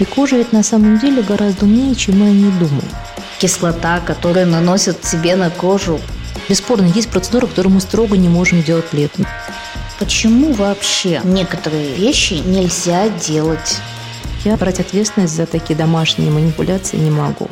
И кожа ведь на самом деле гораздо умнее, чем мы о ней думаем. Кислота, которую наносят себе на кожу. Бесспорно, есть процедуры, которые мы строго не можем делать летом. Почему вообще некоторые вещи нельзя делать? Я брать ответственность за такие домашние манипуляции не могу.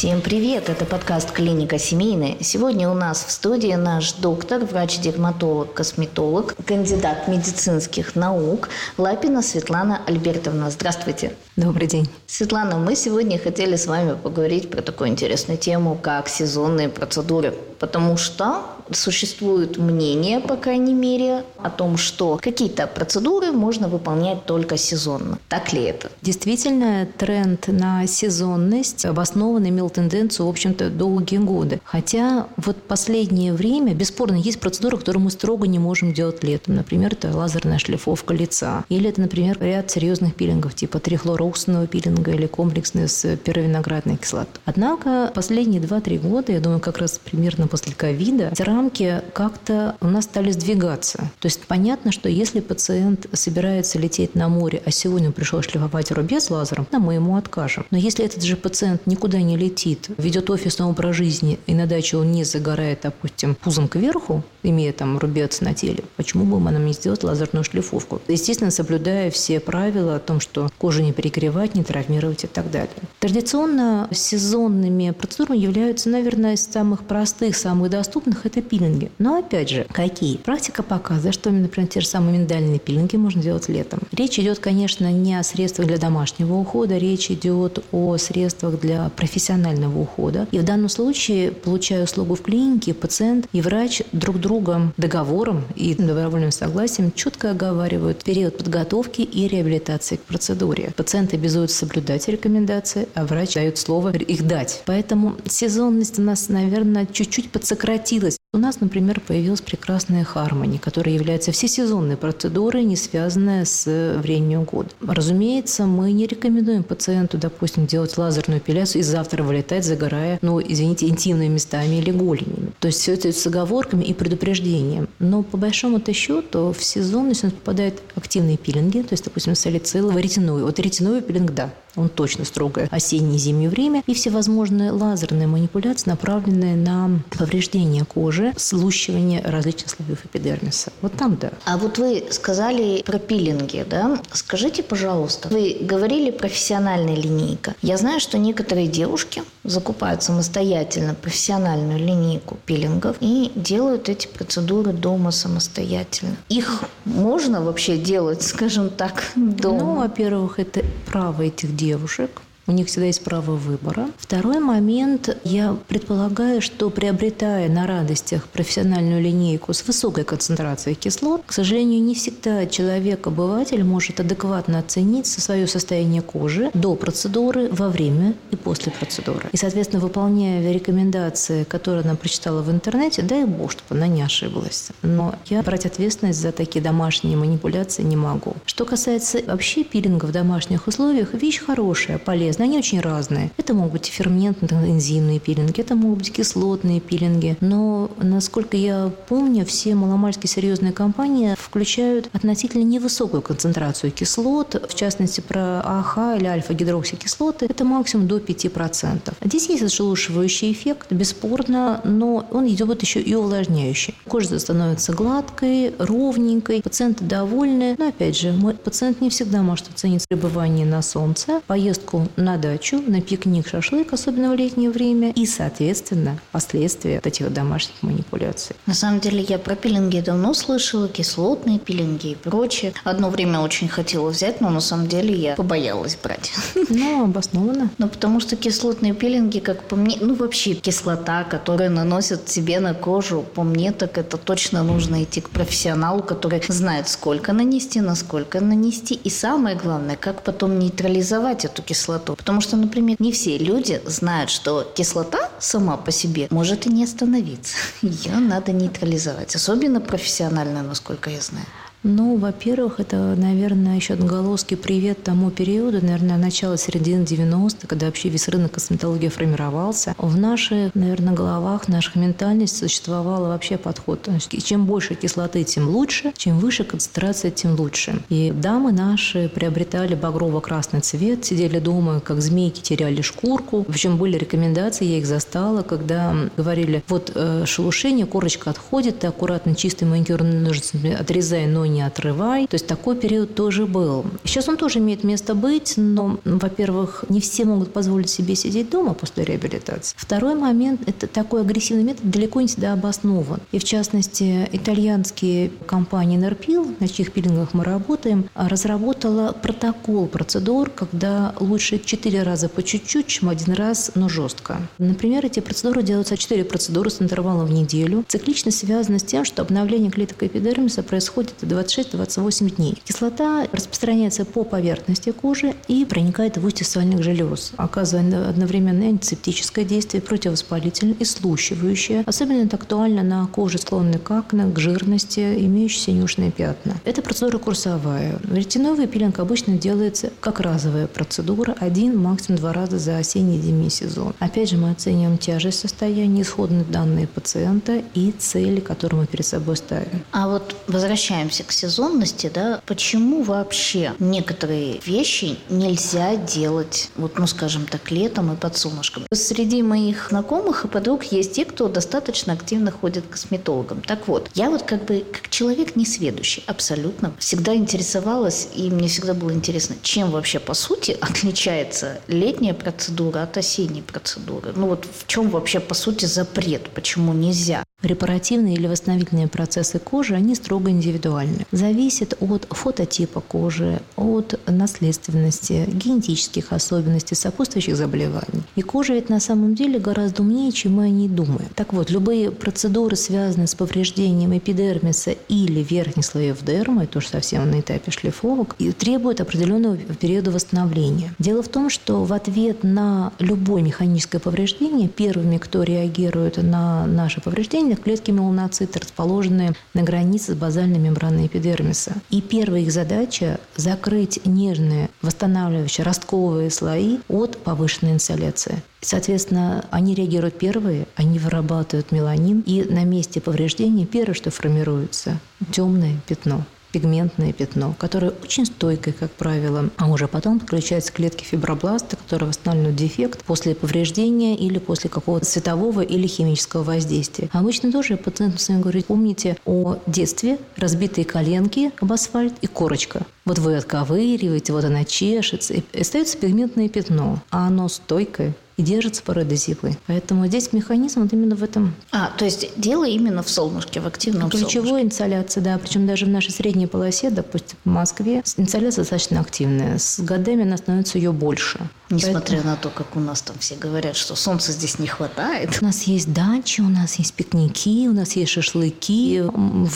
Всем привет! Это подкаст «Клиника семейная». Сегодня у нас в студии наш доктор, врач-дерматолог, косметолог, кандидат медицинских наук Лапина Светлана Альбертовна. Здравствуйте! Добрый день! Светлана, мы сегодня хотели с вами поговорить про такую интересную тему, как сезонные процедуры. Потому что существует мнение, по крайней мере, о том, что какие-то процедуры можно выполнять только сезонно. Так ли это? Действительно, тренд на сезонность обоснованно имел тенденцию, в общем-то, долгие годы. Хотя вот последнее время, бесспорно, есть процедуры, которые мы строго не можем делать летом. Например, это лазерная шлифовка лица. Или это, например, ряд серьезных пилингов, типа трихлороуксового пилинга или комплексный с пировиноградной кислотой. Однако последние 2-3 года, я думаю, как раз примерно после ковида, рамки как-то у нас стали сдвигаться. То есть понятно, что если пациент собирается лететь на море, а сегодня пришел шлифовать рубец лазером, то мы ему откажем. Но если этот же пациент никуда не летит, ведет офисный образ жизни, и на даче он не загорает, допустим, пузом кверху, имея там рубец на теле, почему бы нам не сделать лазерную шлифовку? Естественно, соблюдая все правила о том, что кожу не перегревать, не травмировать и так далее. Традиционно сезонными процедурами являются, наверное, из самых простых, самых доступных – это пилинги. Но опять же, какие? Практика показывает, что, например, те же самые миндальные пилинги можно делать летом. Речь идет, конечно, не о средствах для домашнего ухода, речь идет о средствах для профессионального ухода. И в данном случае, получая услугу в клинике, пациент и врач друг друга договором и добровольным согласием четко оговаривают период подготовки и реабилитации к процедуре. Пациент обязуется соблюдать рекомендации, а врач дает слово их дать. Поэтому сезонность у нас, наверное, чуть-чуть подсократилась. У нас, например, появилась прекрасная Хармони, которая является всесезонной процедурой, не связанная с временем года. Разумеется, мы не рекомендуем пациенту, допустим, делать лазерную эпиляцию и завтра вылетать, загорая, ну, извините, интимными местами или голенями. То есть все это с оговорками и предупреждением. Но по большому-то счету в сезонность у нас попадают активные пилинги, то есть, допустим, салициловый, ретиновый. Вот ретиновый пилинг, да, он точно строгое осеннее и зимнее время, и всевозможные лазерные манипуляции, направленные на повреждение кожи, слущивание различных слоев эпидермиса. Вот там да. А вот вы сказали про пилинги, да? Скажите, пожалуйста, вы говорили профессиональная линейка. Я знаю, что некоторые девушки закупают самостоятельно профессиональную линейку пилингов и делают эти процедуры дома самостоятельно. Их можно вообще делать, скажем так, дома? Ну, во-первых, это право этих девушек у них всегда есть право выбора. Второй момент. Я предполагаю, что приобретая на радостях профессиональную линейку с высокой концентрацией кислот, к сожалению, не всегда человек-обыватель может адекватно оценить свое состояние кожи до процедуры, во время и после процедуры. И, соответственно, выполняя рекомендации, которые она прочитала в интернете, дай бог, чтобы она не ошиблась. Но я брать ответственность за такие домашние манипуляции не могу. Что касается вообще пилинга в домашних условиях, вещь хорошая, полезная но они очень разные. Это могут быть ферментно-энзимные пилинги, это могут быть кислотные пилинги. Но, насколько я помню, все маломальски серьезные компании включают относительно невысокую концентрацию кислот, в частности, про АХ или альфа-гидроксикислоты, это максимум до 5%. Здесь есть отшелушивающий эффект, бесспорно, но он идет еще и увлажняющий. Кожа становится гладкой, ровненькой, пациенты довольны. Но, опять же, пациент не всегда может оценить пребывание на солнце, поездку на на дачу, на пикник, шашлык, особенно в летнее время, и, соответственно, последствия этих домашних манипуляций. На самом деле я про пилинги давно слышала, кислотные пилинги и прочее. Одно время очень хотела взять, но на самом деле я побоялась брать. Ну, обоснованно. Ну, потому что кислотные пилинги, как по мне, ну, вообще кислота, которую наносят себе на кожу, по мне, так это точно нужно идти к профессионалу, который знает, сколько нанести, насколько нанести, и самое главное, как потом нейтрализовать эту кислоту. Потому что, например, не все люди знают, что кислота сама по себе может и не остановиться. Ее надо нейтрализовать. Особенно профессионально, насколько я знаю. Ну, во-первых, это, наверное, еще отголоски привет тому периоду, наверное, начало середины 90-х, когда вообще весь рынок косметологии формировался. В наших, наверное, головах, в наших ментальности существовало вообще подход. Значит, чем больше кислоты, тем лучше, чем выше концентрация, тем лучше. И дамы наши приобретали багрово-красный цвет, сидели дома, как змейки, теряли шкурку. Причем были рекомендации, я их застала, когда говорили, вот э, шелушение, корочка отходит, ты аккуратно чистый маникюрными ножницами отрезай, но не отрывай. То есть такой период тоже был. Сейчас он тоже имеет место быть, но, во-первых, не все могут позволить себе сидеть дома после реабилитации. Второй момент – это такой агрессивный метод далеко не всегда обоснован. И в частности, итальянские компании Nerpil, на чьих пилингах мы работаем, разработала протокол процедур, когда лучше 4 раза по чуть-чуть, чем один раз, но жестко. Например, эти процедуры делаются 4 процедуры с интервалом в неделю. Циклично связано с тем, что обновление клеток эпидермиса происходит 26-28 дней. Кислота распространяется по поверхности кожи и проникает в устье сальных желез, оказывая одновременно антисептическое действие, противовоспалительное и слущивающее. Особенно это актуально на коже, склонной к акне, к жирности, имеющей синюшные пятна. Эта процедура курсовая. Ретиновый пилинг обычно делается как разовая процедура, один, максимум два раза за осенний зимний сезон. Опять же, мы оцениваем тяжесть состояния, исходные данные пациента и цели, которые мы перед собой ставим. А вот возвращаемся сезонности, да, почему вообще некоторые вещи нельзя делать, вот, ну, скажем так, летом и под солнышком? Среди моих знакомых и подруг есть те, кто достаточно активно ходит к косметологам. Так вот, я вот как бы как человек несведущий, абсолютно, всегда интересовалась, и мне всегда было интересно, чем вообще по сути отличается летняя процедура от осенней процедуры. Ну вот в чем вообще по сути запрет, почему нельзя? Репаративные или восстановительные процессы кожи, они строго индивидуальны. Зависит от фототипа кожи, от наследственности, генетических особенностей, сопутствующих заболеваний. И кожа ведь на самом деле гораздо умнее, чем мы о ней думаем. Так вот, любые процедуры, связанные с повреждением эпидермиса или верхних слоев дермы, это уж совсем на этапе шлифовок, и требуют определенного периода восстановления. Дело в том, что в ответ на любое механическое повреждение, первыми, кто реагирует на наше повреждение, отдельных клетки меланоциты, расположенные на границе с базальной мембраной эпидермиса. И первая их задача – закрыть нежные, восстанавливающие ростковые слои от повышенной инсоляции. Соответственно, они реагируют первые, они вырабатывают меланин, и на месте повреждения первое, что формируется – темное пятно пигментное пятно, которое очень стойкое, как правило, а уже потом подключаются клетки фибробласта, которые восстанавливают дефект после повреждения или после какого-то светового или химического воздействия. Обычно тоже пациентам своим говорить, помните о детстве, разбитые коленки об асфальт и корочка. Вот вы отковыриваете, вот она чешется, и остается пигментное пятно, а оно стойкое, и держится порой до зимы. Поэтому здесь механизм вот именно в этом. А, то есть дело именно в солнышке, в активном Ключевой солнышке. инсоляция, да. Причем даже в нашей средней полосе, допустим, в Москве, инсоляция достаточно активная. С годами она становится ее больше. Несмотря Поэтому... на то, как у нас там все говорят, что солнца здесь не хватает. У нас есть дачи, у нас есть пикники, у нас есть шашлыки,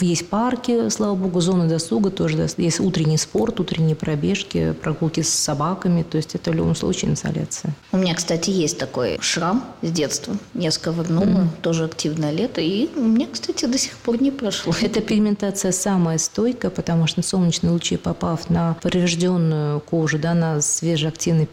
есть парки, слава богу, зоны досуга тоже. Есть утренний спорт, утренние пробежки, прогулки с собаками. То есть это в любом случае инсоляция. У меня, кстати, есть такой шрам с детства. Я сковырнула, mm-hmm. тоже активное лето. И у меня, кстати, до сих пор не прошло. Эта пигментация самая стойкая, потому что солнечные лучи, попав на поврежденную кожу, да, на свежеактивный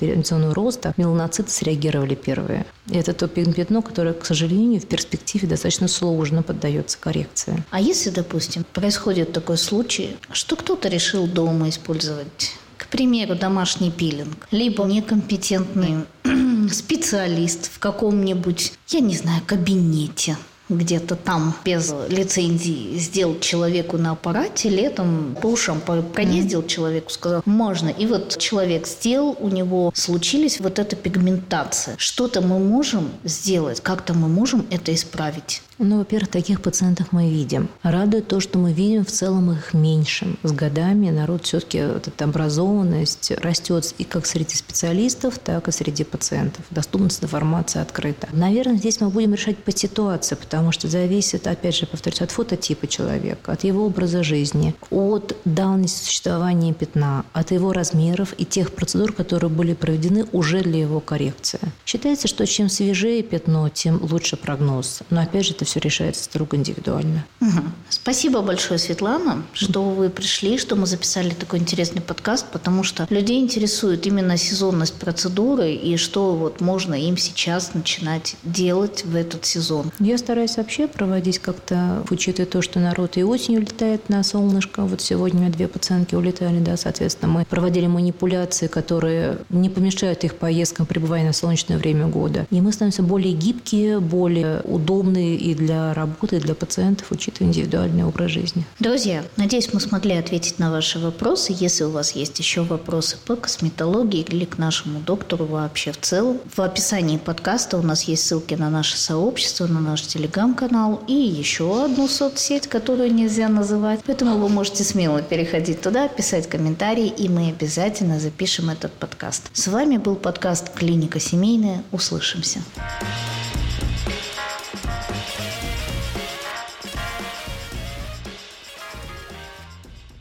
периодизонный роста меланоциты среагировали первые. И это то пятно, которое, к сожалению, в перспективе достаточно сложно поддается коррекции. А если, допустим, происходит такой случай, что кто-то решил дома использовать к примеру, домашний пилинг, либо некомпетентный специалист в каком-нибудь, я не знаю, кабинете, где-то там без лицензии сделал человеку на аппарате, летом по ушам проездил человеку, сказал, можно. И вот человек сделал, у него случились вот эта пигментация. Что-то мы можем сделать, как-то мы можем это исправить. Ну, во-первых, таких пациентов мы видим. Радует то, что мы видим в целом их меньше. С годами народ все-таки вот эта образованность растет и как среди специалистов, так и среди пациентов. Доступность информации открыта. Наверное, здесь мы будем решать по ситуации, потому что зависит, опять же, повторюсь, от фототипа человека, от его образа жизни, от давности существования пятна, от его размеров и тех процедур, которые были проведены уже для его коррекции. Считается, что чем свежее пятно, тем лучше прогноз. Но опять же, это все решается строго индивидуально. Угу. Спасибо большое, Светлана, что вы пришли, что мы записали такой интересный подкаст, потому что людей интересует именно сезонность процедуры и что вот можно им сейчас начинать делать в этот сезон. Я стараюсь вообще проводить как-то, учитывая то, что народ и осенью летает на солнышко. Вот сегодня две пациентки улетали, да, соответственно, мы проводили манипуляции, которые не помешают их поездкам пребывания на солнечное время года. И мы становимся более гибкие, более удобные и для работы, и для пациентов, учитывая индивидуальный образ жизни. Друзья, надеюсь, мы смогли ответить на ваши вопросы. Если у вас есть еще вопросы по косметологии или к нашему доктору вообще в целом, в описании подкаста у нас есть ссылки на наше сообщество, на наш телеграм-канал и еще одну соцсеть, которую нельзя называть. Поэтому вы можете смело переходить туда, писать комментарии, и мы обязательно запишем этот подкаст. С вами был подкаст «Клиника семейная». Услышимся.